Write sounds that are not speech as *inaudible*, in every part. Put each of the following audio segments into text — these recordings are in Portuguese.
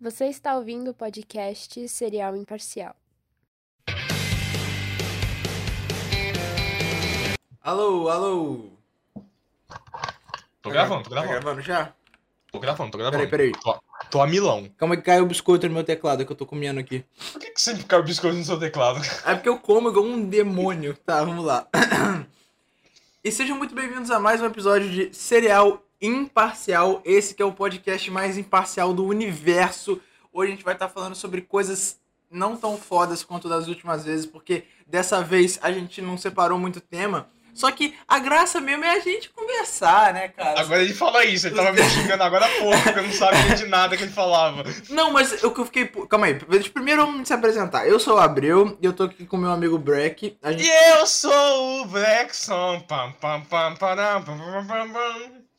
Você está ouvindo o podcast Serial Imparcial. Alô, alô. Tô gravando, tô Tá gravando. gravando já? Tô gravando, tô gravando. Peraí, peraí. Tô, tô a milão. Calma que caiu o biscoito no meu teclado que eu tô comendo aqui. Por que, que sempre cai o biscoito no seu teclado? É porque eu como igual um demônio. Tá, vamos lá. *clears throat* E sejam muito bem-vindos a mais um episódio de Serial Imparcial. Esse que é o podcast mais imparcial do universo. Hoje a gente vai estar falando sobre coisas não tão fodas quanto das últimas vezes, porque dessa vez a gente não separou muito tema. Só que a graça mesmo é a gente conversar, né, cara? Agora ele fala isso, ele tava me xingando agora há pouco, porque eu não sabia de nada que ele falava. Não, mas o que eu fiquei. Calma aí, primeiro vamos se apresentar. Eu sou o Abreu e eu tô aqui com meu amigo Breck. Gente... E eu sou o Blackson. Pam, pam, pam, param, pam, pam, pam, pam.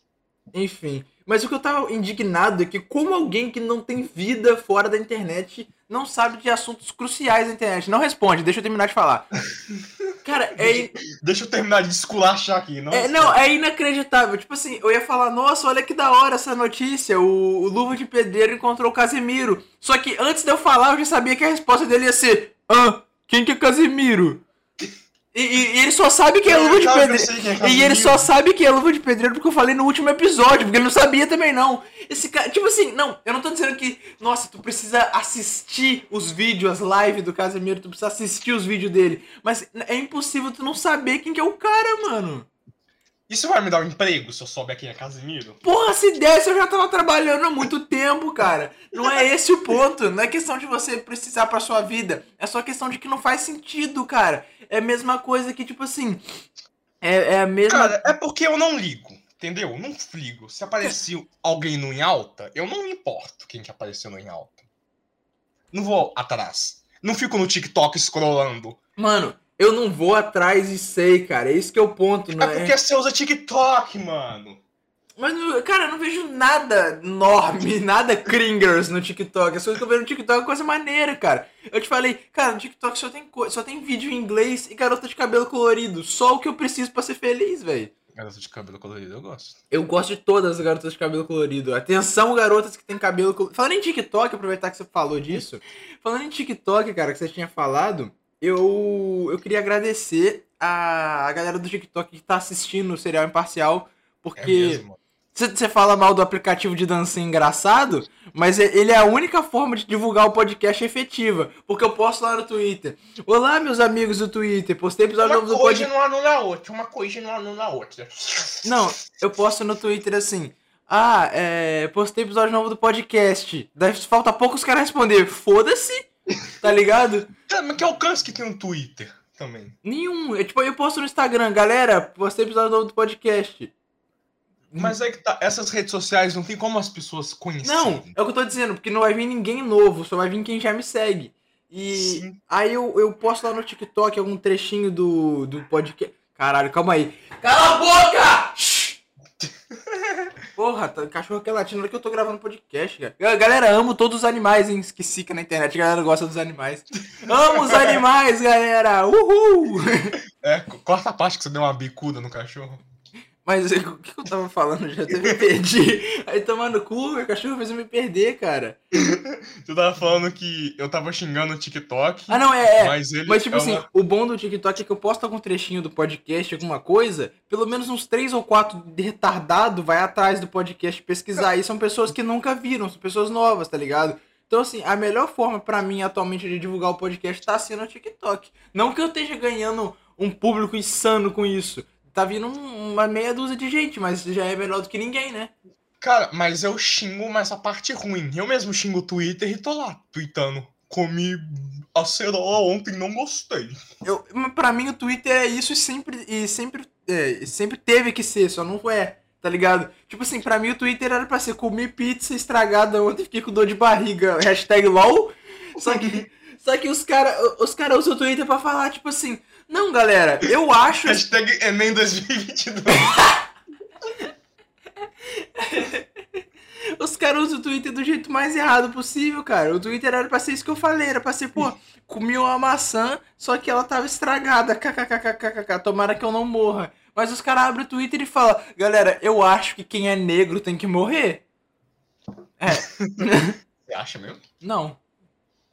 Enfim. Mas o que eu tava indignado é que, como alguém que não tem vida fora da internet não sabe de assuntos cruciais da internet. Não responde, deixa eu terminar de falar. *laughs* Cara, é, in- Deixa eu terminar de esculachar aqui, não? é- não, é inacreditável. Tipo assim, eu ia falar, nossa, olha que da hora essa notícia. O, o Luva de Pedreiro encontrou o Casemiro. Só que antes de eu falar, eu já sabia que a resposta dele ia ser: Ah, quem que é Casemiro? E, e- e ele só sabe que é Luva de eu Pedreiro. é E ele só sabe que é luva de pedreiro porque eu falei no último episódio, porque ele não sabia também não. Esse cara, tipo assim, não, eu não tô dizendo que, nossa, tu precisa assistir os vídeos, as lives do Casemiro, tu precisa assistir os vídeos dele. Mas é impossível tu não saber quem que é o cara, mano. Isso vai me dar um emprego se eu souber quem é Casimiro? Porra, se desse eu já tava trabalhando há muito tempo, cara. Não é esse o ponto. Não é questão de você precisar pra sua vida. É só questão de que não faz sentido, cara. É a mesma coisa que, tipo assim. É, é a mesma. Cara, é porque eu não ligo, entendeu? Eu não ligo. Se aparecer alguém no em alta, eu não me importo quem que apareceu no em alta. Não vou atrás. Não fico no TikTok scrollando. Mano, eu não vou atrás e sei, cara. É isso que é o ponto, não É é? porque você usa TikTok, mano. Mas, cara, eu não vejo nada enorme, *laughs* nada cringers no TikTok. As coisas que eu vejo no TikTok é coisa maneira, cara. Eu te falei, cara, no TikTok só tem, co- só tem vídeo em inglês e garota de cabelo colorido. Só o que eu preciso pra ser feliz, velho. Garota de cabelo colorido, eu gosto. Eu gosto de todas as garotas de cabelo colorido. Atenção, garotas que têm cabelo colorido. Falando em TikTok, aproveitar que você falou disso. Falando em TikTok, cara, que você tinha falado, eu, eu queria agradecer a, a galera do TikTok que tá assistindo o Serial Imparcial, É porque você você fala mal do aplicativo de dancinha engraçado, mas ele é a única forma de divulgar o podcast efetiva. Porque eu posto lá no Twitter. Olá, meus amigos do Twitter, postei episódio Uma novo do coisa podcast. não anula a outra, uma coisa não anula a outra. Não, eu posto no Twitter assim. Ah, é. Postei episódio novo do podcast. Daí falta pouco os caras responder. Foda-se! Tá ligado? Cara, mas que alcance que tem no Twitter também? Nenhum. Eu, tipo, eu posto no Instagram, galera, postei episódio novo do podcast. Mas aí que tá, essas redes sociais não tem como as pessoas conhecerem. Não, é o que eu tô dizendo, porque não vai vir ninguém novo, só vai vir quem já me segue. E Sim. aí eu, eu posto lá no TikTok algum trechinho do, do podcast. Caralho, calma aí. Cala a boca! Porra, tá, cachorro que é latindo que eu tô gravando podcast, cara. Ga- Galera, amo todos os animais, hein? Esqueci que na internet a galera gosta dos animais. Amo os animais, galera! Uhul! É, co- corta a parte que você deu uma bicuda no cachorro. Mas *laughs* o que eu tava falando? Já até me perdi. Aí tomando cu, meu cachorro fez eu me perder, cara. Você tava falando que eu tava xingando o TikTok, Ah, não, é. é. mas ele Mas, tipo é assim, uma- o bom do TikTok é que eu posto algum trechinho do podcast, alguma coisa, pelo menos uns três ou quatro de retardado vai atrás do podcast pesquisar. E são pessoas que nunca viram, são pessoas novas, tá ligado? Então, assim, a melhor forma pra mim atualmente de divulgar o podcast tá sendo o TikTok. Não que eu esteja ganhando um público insano com isso. Tá vindo um- uma meia dúzia de gente, mas já é melhor do que ninguém, né? Cara, mas eu xingo mais a parte ruim. Eu mesmo xingo o Twitter e tô lá, tweetando. Comi acerola ontem, não gostei. Eu, mas pra mim o Twitter é isso e sempre, e sempre, é, sempre teve que ser, só não é, tá ligado? Tipo assim, pra mim o Twitter era pra ser comi pizza estragada ontem, fiquei com dor de barriga, hashtag LOL. Só que, *laughs* só que os caras os cara usam o Twitter pra falar, tipo assim, não galera, eu acho. Hashtag Enem 2022. *laughs* Os caras usam o Twitter do jeito mais errado possível, cara. O Twitter era pra ser isso que eu falei, era pra ser, pô, comi uma maçã, só que ela tava estragada. KKKKKK, tomara que eu não morra. Mas os caras abrem o Twitter e falam, galera, eu acho que quem é negro tem que morrer. É. *laughs* Você acha mesmo? Não.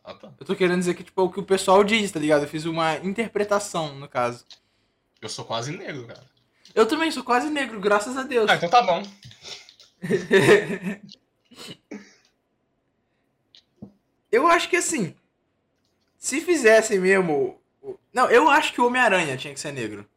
Ah, tá. Eu tô querendo dizer que, tipo, é o que o pessoal diz, tá ligado? Eu fiz uma interpretação, no caso. Eu sou quase negro, cara. Eu também sou quase negro, graças a Deus. Ah, então tá bom. *laughs* eu acho que assim. Se fizessem mesmo. Não, eu acho que o Homem-Aranha tinha que ser negro.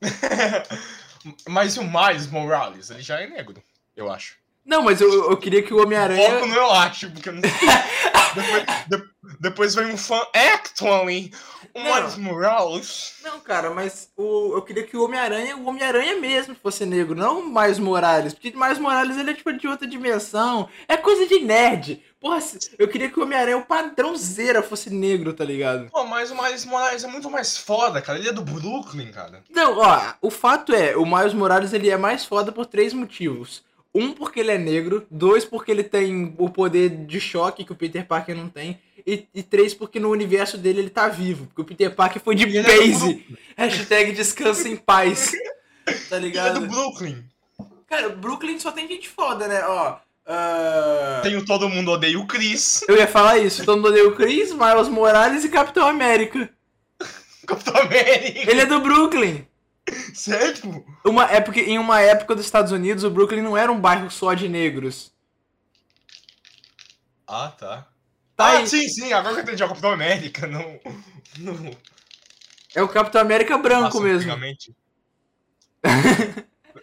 *laughs* Mas o Miles Morales, ele já é negro, eu acho. Não, mas eu, eu queria que o Foco Homem-Aranha. no eu acho, porque eu não *laughs* depois, de- depois vem um fã actually. O. Miles Morales. Não, cara, mas o, eu queria que o Homem-Aranha, o Homem-Aranha mesmo fosse negro, não o Mais Morales. Porque o Mais Morales ele é tipo de outra dimensão. É coisa de nerd. Porra, eu queria que o Homem-Aranha, o padrãozeira, fosse negro, tá ligado? Pô, mas o Miles Morales é muito mais foda, cara. Ele é do Brooklyn, cara. Não, ó, o fato é, o Miles Morales ele é mais foda por três motivos. Um, porque ele é negro. Dois, porque ele tem o poder de choque que o Peter Parker não tem. E, e três, porque no universo dele ele tá vivo. Porque o Peter Parker foi de E é base. Hashtag descansa em paz. Tá Ele é ligado? do Brooklyn. Cara, Brooklyn só tem gente foda, né? Ó. ah, Tem o Todo Mundo Odeia o Chris. Eu ia falar isso. Todo mundo odeia o Chris, Miles Morales e Capitão América. *laughs* Capitão América. Ele é do Brooklyn. *laughs* Sério? Uma, é porque em uma época dos Estados Unidos, o Brooklyn não era um bairro só de negros. Ah, tá. Tá ah, aí. sim, sim. Agora que eu entendi. É o Capitão América, não... não... É o Capitão América branco Nossa, mesmo.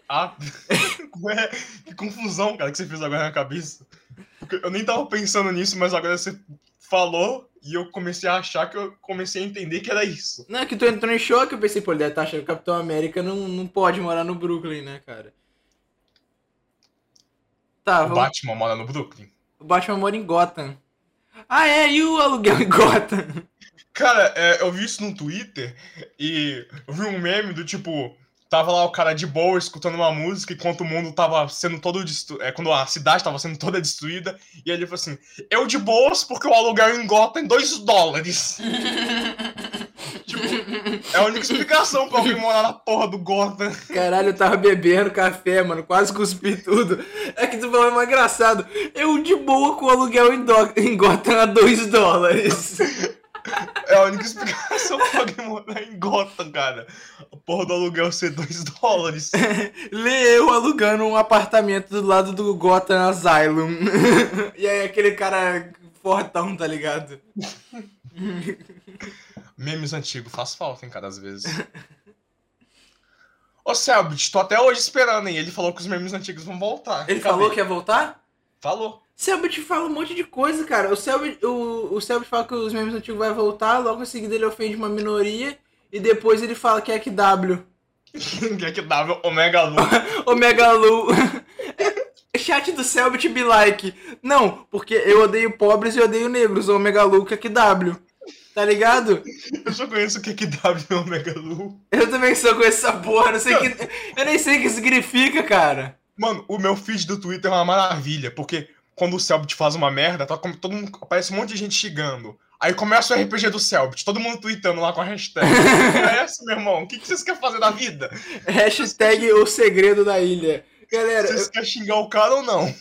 ah, *laughs* que confusão, cara, que você fez agora na cabeça. Eu nem tava pensando nisso, mas agora você falou e eu comecei a achar que eu comecei a entender que era isso. Não, é que tu entrou em choque, eu pensei, pô, ele deve estar achando que o Capitão América não, não pode morar no Brooklyn, né, cara? Tá, O vamos... Batman mora no Brooklyn. o Batman mora em Gotham. Ah, é, e o aluguel em Gotham? Cara, é, eu vi isso no Twitter e eu vi um meme do tipo. Tava lá o cara de boa escutando uma música enquanto o mundo tava sendo todo destruído. É, quando a cidade tava sendo toda destruída. E ele falou assim: Eu de boas porque o aluguel em Gotham é 2 dólares. *laughs* tipo, é a única explicação pra alguém morar na porra do Gotham. Caralho, eu tava bebendo café, mano, quase cuspi tudo. É que tu falou mais engraçado. Eu de boa com o aluguel em, do... em Gotham a 2 dólares. *laughs* É a única explicação pra alguém morar em Gotham, cara. A porra do aluguel ser 2 *laughs* dólares. Lê eu alugando um apartamento do lado do Gotham Asylum. *laughs* e aí aquele cara fortão, tá ligado? Memes antigos faz falta, hein, cara, às vezes. Ô, Selbit, tô até hoje esperando, hein? Ele falou que os memes antigos vão voltar. Ele Cadê? falou que ia voltar? Falou. Selbit fala um monte de coisa, cara. O Selbit, o, o Selbit fala que os memes antigos vai voltar, logo em seguida ele ofende uma minoria, e depois ele fala que é QW. *laughs* que é que dava Omega Lu. *laughs* Omega Lu. *laughs* Chat do Selbit be like. Não, porque eu odeio pobres e odeio negros. Omega Lu que é QW. Tá ligado? Eu só conheço o que é que dava e Omega Lu. Eu também sou com essa porra, não sei que. Eu nem sei o que significa, cara. Mano, o meu feed do Twitter é uma maravilha, porque quando o Selbit faz uma merda, tá como todo mundo, aparece um monte de gente xingando. Aí começa o RPG do Selbit, todo mundo tweetando lá com a hashtag. *laughs* é essa, meu irmão? O que, que vocês querem fazer da vida? Hashtag o segredo da ilha. Galera, Vocês querem xingar o cara ou não?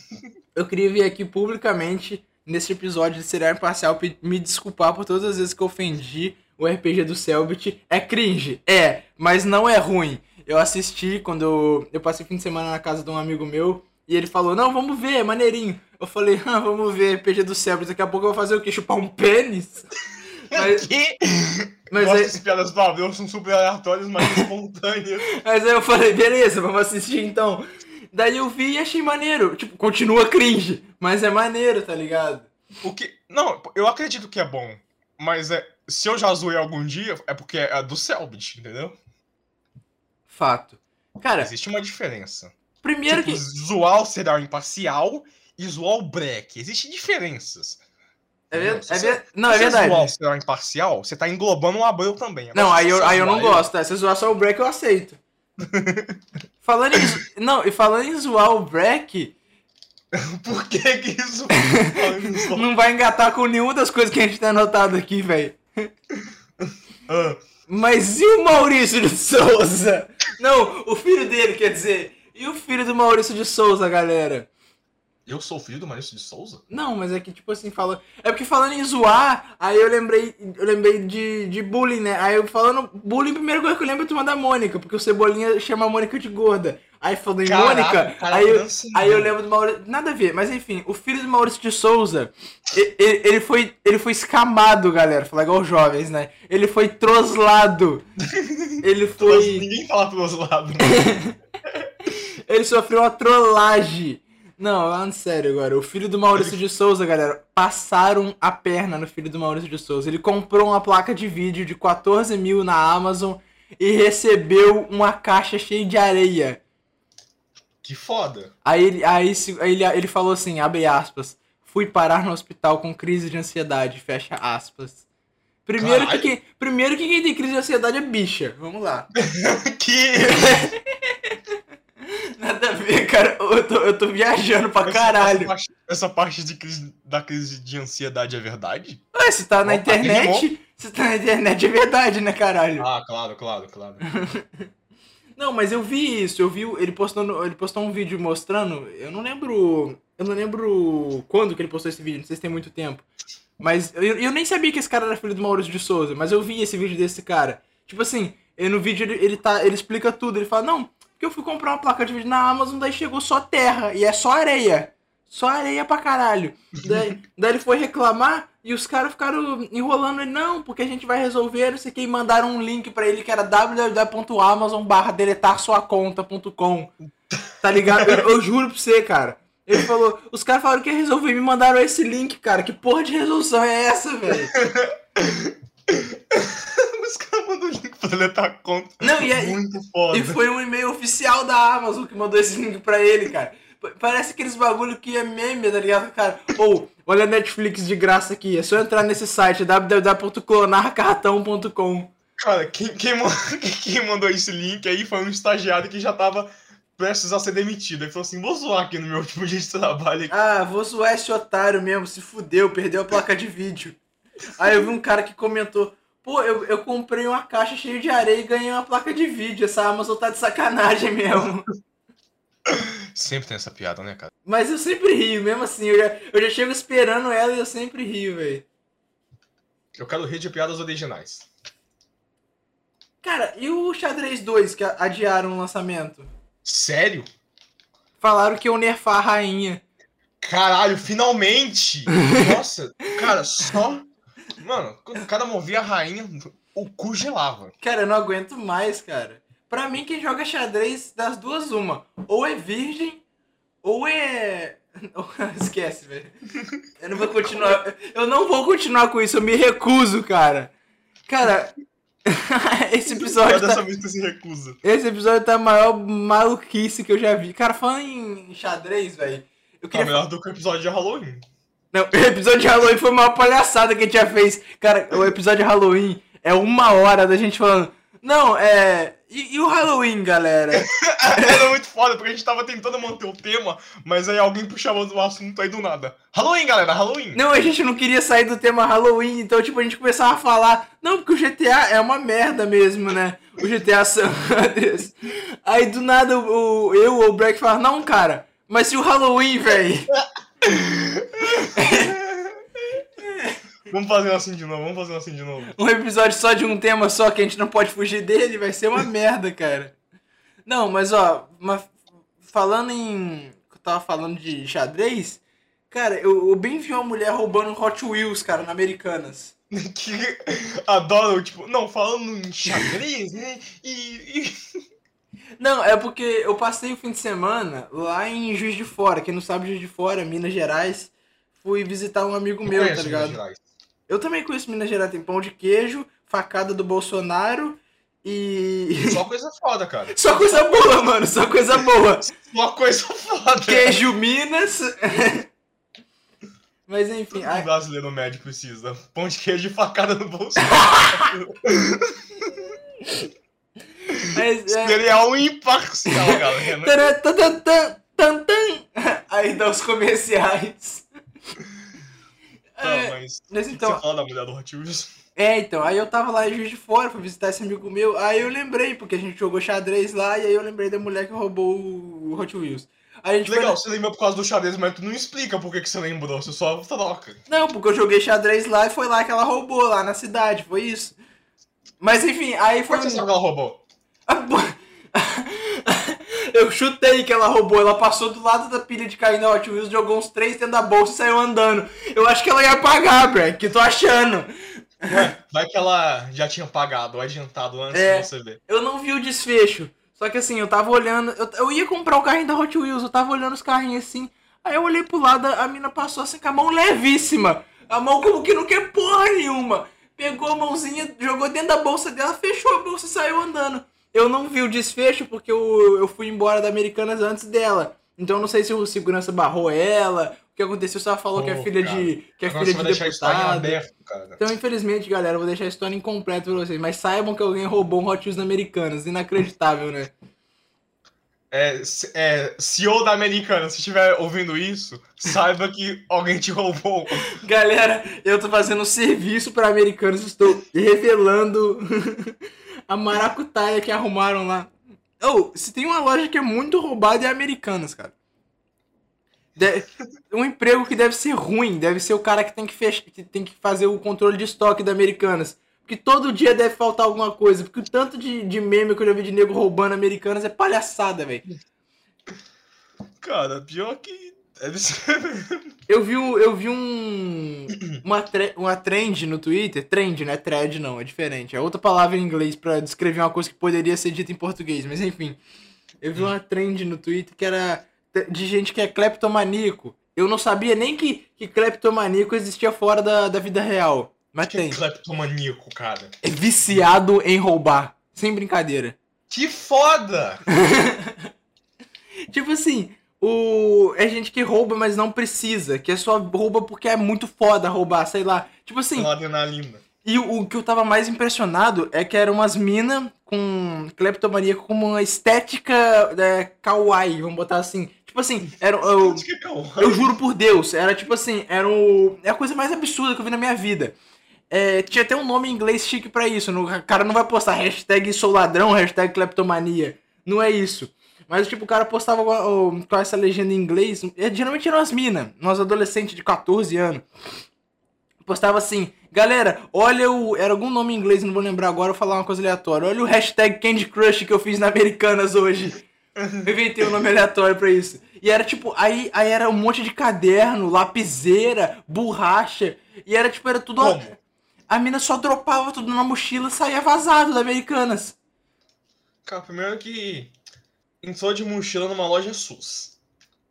eu queria vir aqui publicamente, nesse episódio de Serial Imparcial, me desculpar por todas as vezes que eu ofendi o RPG do Selbit. É cringe? É, mas não é ruim. Eu assisti quando eu, eu passei fim de semana na casa de um amigo meu e ele falou: Não, vamos ver, é maneirinho. Eu falei: ah, Vamos ver RPG do Selbit. Daqui a pouco eu vou fazer o quê? Chupar um pênis? *laughs* Mas, que? mas, Nossa, aí, as piadas são super aleatórias, mas *laughs* espontâneas. mas aí eu falei: Beleza, vamos assistir então. Daí eu vi e achei maneiro. Tipo, continua cringe, mas é maneiro, tá ligado? O que. Não, eu acredito que é bom. Mas é. Se eu já zoei algum dia, é porque é do Selbit, entendeu? Fato. Cara, Existe uma diferença. primeiro tipo, que. zoar o serial imparcial e zoar o break. Existem diferenças. É, ver... Se é ver- Não, é Se você zoar o verdade. imparcial, você tá englobando um abreu também. Agora, Não, aí eu, aí eu não gosto. É, se zoar só o break, eu aceito. *laughs* falando em. Não, e falando em zoar o break, *laughs* Por que que isso... *laughs* Não vai engatar com nenhuma das coisas que a gente tem anotado aqui, velho. Ah, Mas e o Maurício de Souza? Não, o filho dele, quer dizer. E o filho do Maurício de Souza, galera? Eu sou filho do Maurício de Souza? Não, mas é que, tipo assim, fala. É porque falando em zoar, aí eu lembrei. Eu lembrei de, de bullying, né? Aí eu falando bullying, a primeira coisa que eu lembro é turma da Mônica, porque o Cebolinha chama a Mônica de gorda. Aí falando em Caraca, Mônica, cara, aí, eu, aí eu lembro do Maurício. Nada a ver, mas enfim, o filho do Maurício de Souza, e- e- ele, foi, ele foi escamado, galera. Falar igual os jovens, né? Ele foi troslado. *laughs* Ele foi. Ninguém fala pelos lados. *laughs* Ele sofreu uma trollagem. Não, falando sério agora. O filho do Maurício de Souza, galera, passaram a perna no filho do Maurício de Souza. Ele comprou uma placa de vídeo de 14 mil na Amazon e recebeu uma caixa cheia de areia. Que foda. Aí, ele- aí, ele, ele falou assim, abre aspas, fui parar no hospital com crise de ansiedade, fecha aspas. Primeiro que, Caralho. primeiro que quem tem crise de ansiedade é bicha. Vamos lá. *laughs* Que. *laughs* Ver, cara. Eu tô, eu tô viajando pra Essa- caralho. Essa parte, essa parte de crise- da crise de ansiedade é verdade? Ué, se tá na Opa, internet, se tá na internet é verdade, né, caralho? Ah, claro, claro, claro. *laughs* Não, mas eu vi isso, eu vi ele postando, ele postou um vídeo mostrando, eu não lembro, eu não lembro quando que ele postou esse vídeo, não sei se tem muito tempo. Mas eu, eu nem sabia que esse cara era filho do Maurício de Souza, mas eu vi esse vídeo desse cara. Tipo assim, no vídeo ele, ele tá, ele explica tudo, ele fala: "Não, porque eu fui comprar uma placa de vídeo na Amazon, daí chegou só terra e é só areia. Só areia pra caralho. Daí, *laughs* daí ele foi reclamar e os caras ficaram enrolando ele, não, porque a gente vai resolver, não sei o que, e mandaram um link pra ele que era www.amazon barra deletar sua conta.com. Tá ligado? Eu, eu juro pra você, cara. Ele falou, os caras falaram que ia resolver e me mandaram esse link, cara. Que porra de resolução é essa, velho? *laughs* Os caras mandam o link pra deletar a conta. Não, e é- Muito foda. E foi um e-mail oficial da Amazon que mandou esse link pra ele, cara. Parece aqueles bagulho que é meme, tá ligado, cara? Ou, olha a Netflix de graça aqui. É só entrar nesse site, www.clonarcartão.com. Cara, quem, *laughs* quem, quem mandou esse link aí foi um estagiário que já tava prestes a ser demitido. Ele falou assim: vou zoar aqui no meu *laughs* último dia de trabalho. aqui." Ah, vou zoar esse otário mesmo, se fudeu, perdeu a placa de vídeo. Aí eu vi um cara que comentou, pô, eu, eu comprei uma caixa cheia de areia e ganhei uma placa de vídeo. Essa Amazon tá de sacanagem *laughs* mesmo. Sempre tem essa piada, né, cara? Mas eu sempre rio, mesmo assim. Eu já, eu já chego esperando ela e eu sempre rio, velho. Eu quero rir de piadas originais. Cara, e o Xadrez 2 que adiaram o lançamento? Sério? Falaram que iam nerfar a rainha. Caralho, finalmente! *laughs* Nossa, cara, só. Mano, quando o cara movia a rainha, o cu gelava. Cara, eu não aguento mais, cara. Pra mim, quem joga xadrez, das duas, uma. Ou é virgem, ou é. *laughs* Esquece, velho. Eu não vou continuar. Eu não vou continuar com isso, eu me recuso, cara. Cara, *laughs* esse episódio. Tá... dessa vez que se recusa. Esse episódio tá a maior maluquice que eu já vi. Cara, falando em xadrez, velho. Eu Tá queria melhor do que o episódio de Halloween. Não, o episódio de Halloween foi uma palhaçada que a gente já fez. Cara, o episódio de Halloween é uma hora da gente falando. Não, é. E, e o Halloween, galera? *laughs* Era muito foda, porque a gente tava tentando manter o tema, mas aí alguém puxava o assunto aí do nada. Halloween, galera, Halloween. Não, a gente não queria sair do tema Halloween, então, tipo, a gente começava a falar. Não, porque o GTA é uma merda mesmo, né? O GTA San Andreas. Aí do nada o, eu ou o Black fala, não, cara, mas se o Halloween, velho. *laughs* *laughs* Vamos fazer assim de novo, vamos fazer assim de novo. um episódio só de um tema só que a gente não pode fugir dele, vai ser uma merda, cara. Não, mas ó, uma- falando em. Eu tava falando de xadrez, cara, eu, eu bem vi uma mulher roubando Hot Wheels, cara, na Americanas. *laughs* Que adoram, tipo, não, falando em xadrez, né? E. e- *laughs* Não, é porque eu passei o fim de semana lá em Juiz de Fora. Quem não sabe, Juiz de Fora, Minas Gerais. Fui visitar um amigo meu, tá ligado? Gerais. Eu também conheço Minas Gerais. Tem pão de queijo, facada do Bolsonaro e. *laughs* Só coisa foda, cara. Só coisa boa, mano. Só coisa boa. Só coisa foda. Queijo Minas. *laughs* Mas enfim, Todo aí- brasileiro médio precisa. Pão de queijo e facada no bolso. *laughs* mas, é... Ele é imparcial, galera. Aí dá os comerciais. Tá, É, mas. mas então- você fala da mulher do Hot Wheels? É, então, aí eu tava lá em Juiz de Fora, fui visitar esse amigo meu, aí eu lembrei, porque a gente jogou xadrez lá, e aí eu lembrei da mulher que roubou o Hot Wheels. Legal, você lembra por causa do xadrez, mas tu não explica por que, que você lembrou, você só troca. Não, porque eu joguei xadrez lá e foi lá que ela roubou, lá na cidade, foi isso. Mas enfim, aí foi. Como você sabe que ela roubou? *laughs* Eu chutei que ela roubou, ela passou do lado da pilha de cair na Hot Wheels, jogou uns três dentro da bolsa e saiu andando. Eu acho que ela ia pagar, Brad, que tô achando. Ué, vai que ela já tinha pagado, adiantado antes É. de você ver. Eu não vi o desfecho. Só que assim, eu tava olhando. Eu, eu ia comprar o carrinho da Hot Wheels, eu tava olhando os carrinhos assim. Aí eu olhei pro lado, a mina passou assim com a mão levíssima. A mão como que não quer porra nenhuma. Pegou a mãozinha, jogou dentro da bolsa dela, fechou a bolsa e saiu andando. Eu não vi o desfecho porque eu, eu fui embora da Americanas antes dela. Então eu não sei se o segurança barrou ela. O que aconteceu, só falou que é filha cara. de. que é Agora filha de deputado. aberto, cara. Então, infelizmente, galera, eu vou deixar a história incompleta pra vocês. Mas saibam que alguém roubou um Hot Wheels Americanas. Inacreditável, né? É, se- é, CEO da Americana, se estiver ouvindo isso, saiba que alguém te roubou. *laughs* Galera, eu tô fazendo um serviço pra Americanas. Estou revelando *laughs* a maracutaia que arrumaram lá. Oh, se tem uma loja que é muito roubada é Americanas, cara. De- Um emprego que deve ser ruim, deve ser o cara que tem que, fech... que tem que fazer o controle de estoque da Americanas. Porque todo dia deve faltar alguma coisa. Porque o tanto de, de meme que eu já vi de nego roubando Americanas é palhaçada, velho. Cara, pior que. Deve ser. Eu vi, um- eu vi um, uma, tre- uma trend no Twitter. Trend, não é thread, não, é diferente. É outra palavra em inglês pra descrever uma coisa que poderia ser dita em português, mas enfim. Eu vi uma trend no Twitter que era de gente que é cleptomaníaco. Eu não sabia nem que, que cleptomaníaco existia fora da, da vida real. Mas Que é tem. cleptomaníaco, cara. É viciado em roubar. Sem brincadeira. Que foda! *laughs* Tipo assim, o é gente que rouba, mas não precisa. Que é só rouba porque é muito foda roubar, sei lá. Tipo assim, adrenalina. E o, o que eu tava mais impressionado é que eram umas minas com cleptomania com uma estética é, kawaii, vamos botar assim. Tipo assim, era, eu, eu juro por Deus, era tipo assim, era o, é a coisa mais absurda que eu vi na minha vida. É, tinha até um nome em inglês chique pra isso. no- O cara não vai postar hashtag sou ladrão, hashtag cleptomania. Não é isso. Mas, tipo, o cara postava com, com essa legenda em inglês. é, Geralmente eram as minas, nós adolescentes de 14 anos. Postava assim, galera, olha o. Era algum nome em inglês, não vou lembrar agora, vou falar uma coisa aleatória. Olha o hashtag Candy Crush que eu fiz na Americanas hoje. *laughs* Eu inventei um nome aleatório pra isso. E era tipo, aí, aí era um monte de caderno, lapiseira, borracha. E era tipo, era tudo. Como? A mina só dropava tudo na mochila e saía vazado da Americanas. Cara, primeiro que entrou de mochila numa loja SUS.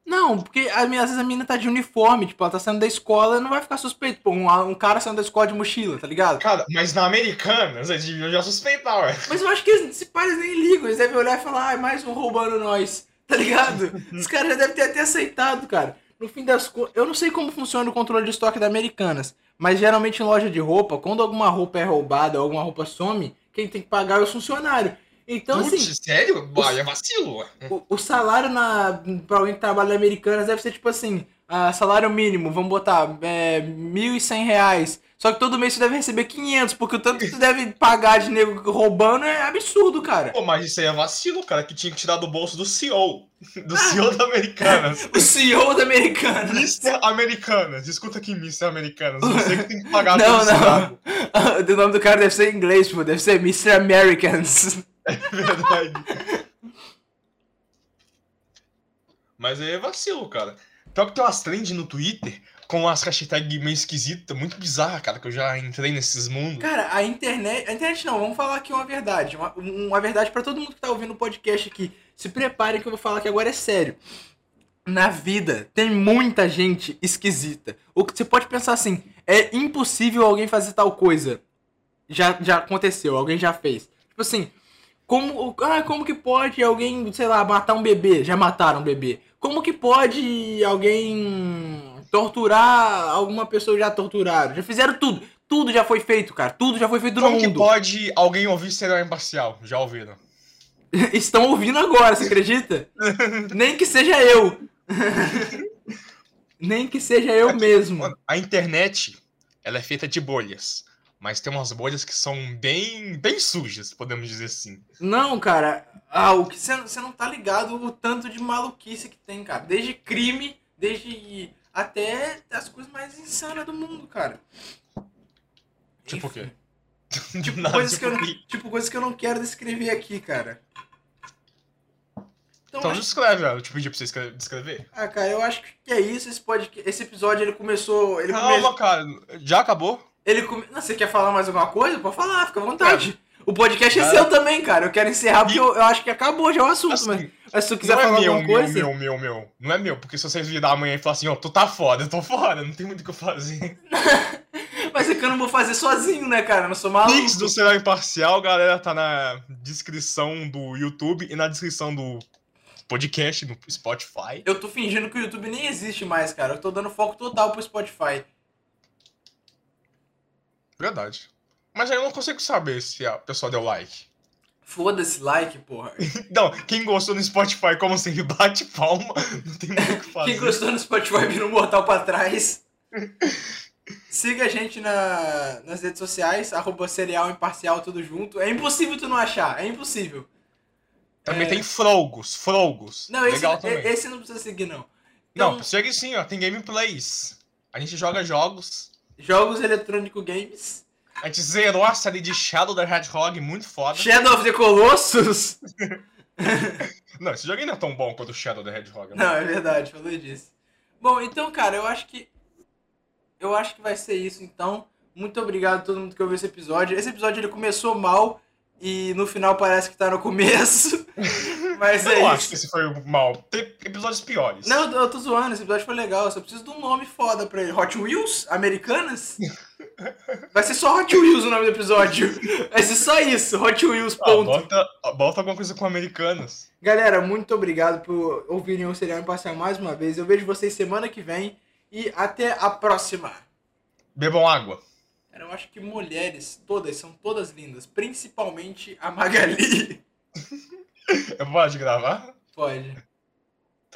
Não, porque às vezes a mina tá de uniforme, tipo, ela tá saindo da escola não vai ficar suspeito. Pô, um, um cara saindo da escola de mochila, tá ligado? Cara, mas na Americanas, eles deviam já suspeitar, ué. Mas eu acho que esses pais nem ligam, eles devem olhar e falar, ai, mais um roubando nós, *laughs* tá ligado? Os caras já devem ter até aceitado, cara. No fim das contas, eu não sei como funciona o controle de estoque da Americanas, mas geralmente em loja de roupa, quando alguma roupa é roubada ou alguma roupa some, quem tem que pagar é o funcionário. Então, assim, Putz, sério? Bah, é vacilo, o, o salário na, pra alguém que trabalha na Americanas deve ser tipo assim, ah, salário mínimo, vamos botar, é, 1.100 reais. Só que todo mês você deve receber 500, porque o tanto que você deve *laughs* pagar de nego roubando é absurdo, cara. Pô, mas isso aí é vacilo, cara, que tinha que tirar do bolso do CEO. *laughs* Do CEO da Americanas. *laughs* O CEO da Americanas. Mr. Americanas. Escuta aqui, Mr. Americanas. Você que tem que pagar Não, não. O nome do cara deve ser em inglês, pô. Deve ser Mr. Americans. É verdade. Mas aí é vacilo, cara. Pior que tem umas trends no Twitter com umas hashtags meio esquisitas, muito bizarra, cara, que eu já entrei nesses mundos. Cara, a internet. A internet não, vamos falar aqui uma verdade. Uma, uma verdade pra todo mundo que tá ouvindo o podcast aqui. Se preparem que eu vou falar que agora é sério. Na vida tem muita gente esquisita. O que você pode pensar assim, é impossível alguém fazer tal coisa. Já, já aconteceu, alguém já fez. Tipo assim, como, ah, como que pode alguém, sei lá, matar um bebê? Já mataram um bebê. Como que pode alguém torturar alguma pessoa já torturaram? Já fizeram tudo. Tudo já foi feito, cara. Tudo já foi feito no Como que mundo. pode alguém ouvir serial imparcial? Já ouviram? *laughs* Estão ouvindo agora, você acredita? *laughs* Nem que seja eu. *laughs* Nem que seja eu mesmo. A internet, ela é feita de bolhas. Mas tem umas bolhas que são bem, bem sujas, podemos dizer assim. Não, cara. Ah, o que você não tá ligado o tanto de maluquice que tem, cara. Desde crime, desde até as coisas mais insanas do mundo, cara. Tipo o Enfim. *laughs* quê? Tipo, Nada, coisas que eu, tipo não- tipo, coisas que eu não quero descrever aqui, cara. Então, Então acho- descreve, eu te pedi pra você escre- descrever. ah, cara, eu acho que é isso. Esse, podcast, esse episódio ele começou. Ele Calma, começou. cara, já acabou? Ele come... Não, você quer falar mais alguma coisa? Pode falar, fica à vontade. O podcast é Cara. seu também, cara. Eu quero encerrar porque eu, eu acho que acabou já o assunto, Assim, mas, mas se tu quiser não é falar meu, alguma meu, coisa. meu, meu, meu. Não é meu, porque se vocês virar amanhã e falar assim, ó, tu tá foda, eu tô fora, não tem muito o que eu fazer. *laughs* Mas é que eu não vou fazer sozinho, né, cara? Eu não sou maluco. Links do Será Imparcial, galera, tá na descrição do YouTube e na descrição do podcast no Spotify. Eu tô fingindo que o YouTube nem existe mais, cara. Eu tô dando foco total pro Spotify. Verdade. Mas aí eu não consigo saber se a pessoa deu like. Foda-se, like, porra. *laughs* Não, quem gostou no Spotify, como sempre, bate palma. *laughs* Não tem muito o que fazer. Quem gostou no Spotify vira um mortal pra trás. *laughs* Siga a gente na, nas redes sociais, arroba serial imparcial, tudo junto. É impossível tu não achar, é impossível. Também É. tem Frogos, Frogos. Não, esse, Legal também. esse não precisa seguir, não. Então, Não, segue sim, ó. Tem gameplays. A gente joga jogos. Jogos eletrônico games. A gente zerou a série de Shadow the Hedgehog, muito foda. Shadow of the Colossus. *laughs* Não, esse jogo ainda é tão bom quanto o Shadow the Hedgehog. né? Não, é verdade, falou disso. Bom, então, cara, eu acho que. Eu acho que vai ser isso, então. Muito obrigado a todo mundo que ouviu esse episódio. Esse episódio ele começou mal e no final parece que tá no começo. *laughs* Mas Eu é não isso. acho que esse foi o mal. Tem episódios piores. Não, eu tô zoando, esse episódio foi legal. Eu só preciso de um nome foda pra ele. Hot Wheels? Americanas? *laughs* Vai ser só Hot Wheels o nome do episódio. Vai ser só isso, Hot Wheels, Ah, ponto. bota, bota alguma coisa com americanas. Galera, muito obrigado por ouvirem o Serial Imparcial mais uma vez. Eu vejo vocês semana que vem e até a próxima. Bebam água. Cara, eu acho que mulheres, todas, são todas lindas. Principalmente a Magali. *laughs* Eu vou parar de gravar? Pode.